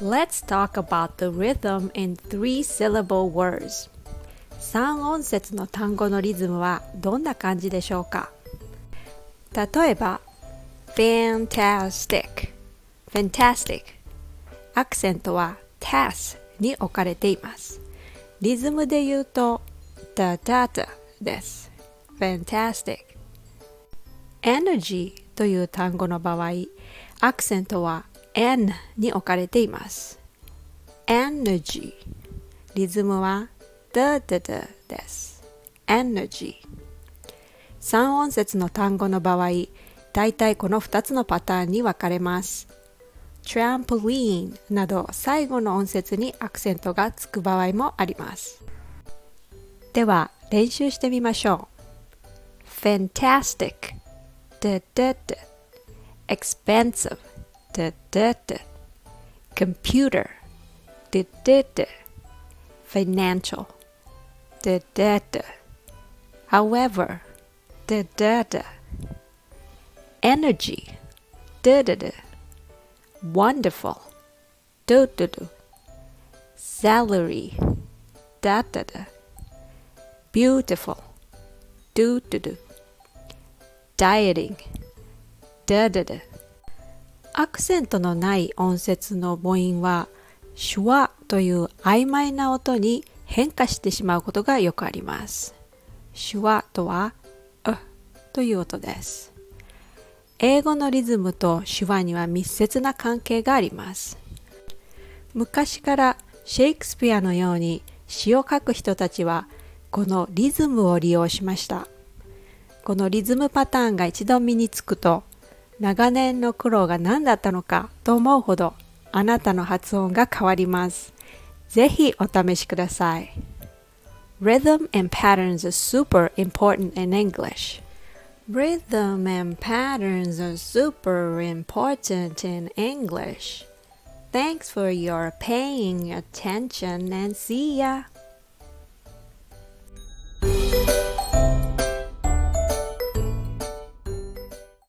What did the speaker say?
Let's talk about the rhythm in three syllable words. 3音節の単語のリズムはどんな感じでしょうか例えば fantastic fantastic アクセントは tas に置かれていますリズムで言うと da da da です fantastic energy という単語の場合アクセントは n に置かれています。Energy. リズムは da da da です。Energy. 3音節の単語の場合大体この2つのパターンに分かれます。Trampoline など最後の音節にアクセントがつく場合もあります。では練習してみましょう。Fantastic. D d d. Expensive. Computer financial however energy wonderful do, do, do. salary da, da, da. beautiful do, do, do. dieting da, da, da. アクセントのない音節の母音は手話という曖昧な音に変化してしまうことがよくあります。手話とは、うという音です。英語のリズムと手話には密接な関係があります。昔からシェイクスピアのように詩を書く人たちはこのリズムを利用しました。このリズムパターンが一度身につくと長年の苦労が何だったのかと思うほどあなたの発音が変わります。ぜひお試しください。Rhythm and patterns are super important in English. Rhythm and patterns are super important in English. Thanks for your paying attention and see ya.